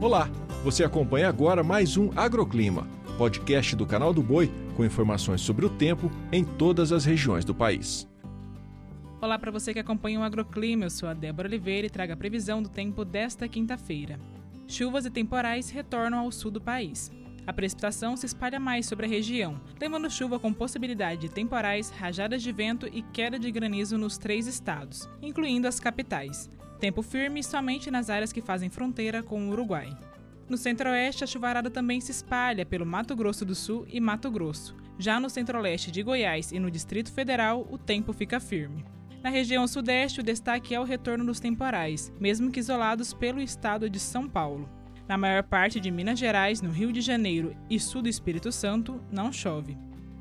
Olá, você acompanha agora mais um Agroclima, podcast do canal do Boi com informações sobre o tempo em todas as regiões do país. Olá para você que acompanha o Agroclima, eu sou a Débora Oliveira e trago a previsão do tempo desta quinta-feira. Chuvas e temporais retornam ao sul do país. A precipitação se espalha mais sobre a região, levando chuva com possibilidade de temporais, rajadas de vento e queda de granizo nos três estados, incluindo as capitais. Tempo firme somente nas áreas que fazem fronteira com o Uruguai. No centro-oeste, a chuvarada também se espalha pelo Mato Grosso do Sul e Mato Grosso. Já no centro-leste de Goiás e no Distrito Federal, o tempo fica firme. Na região sudeste, o destaque é o retorno dos temporais, mesmo que isolados pelo estado de São Paulo. Na maior parte de Minas Gerais, no Rio de Janeiro e sul do Espírito Santo, não chove.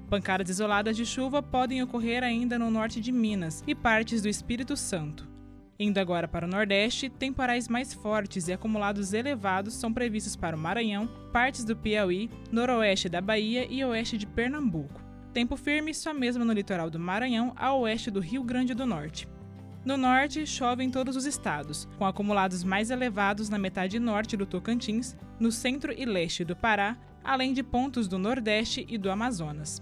Pancadas isoladas de chuva podem ocorrer ainda no norte de Minas e partes do Espírito Santo. Indo agora para o Nordeste, temporais mais fortes e acumulados elevados são previstos para o Maranhão, partes do Piauí, noroeste da Bahia e oeste de Pernambuco. Tempo firme só mesmo no litoral do Maranhão, a oeste do Rio Grande do Norte. No norte, chove em todos os estados, com acumulados mais elevados na metade norte do Tocantins, no centro e leste do Pará, além de pontos do Nordeste e do Amazonas.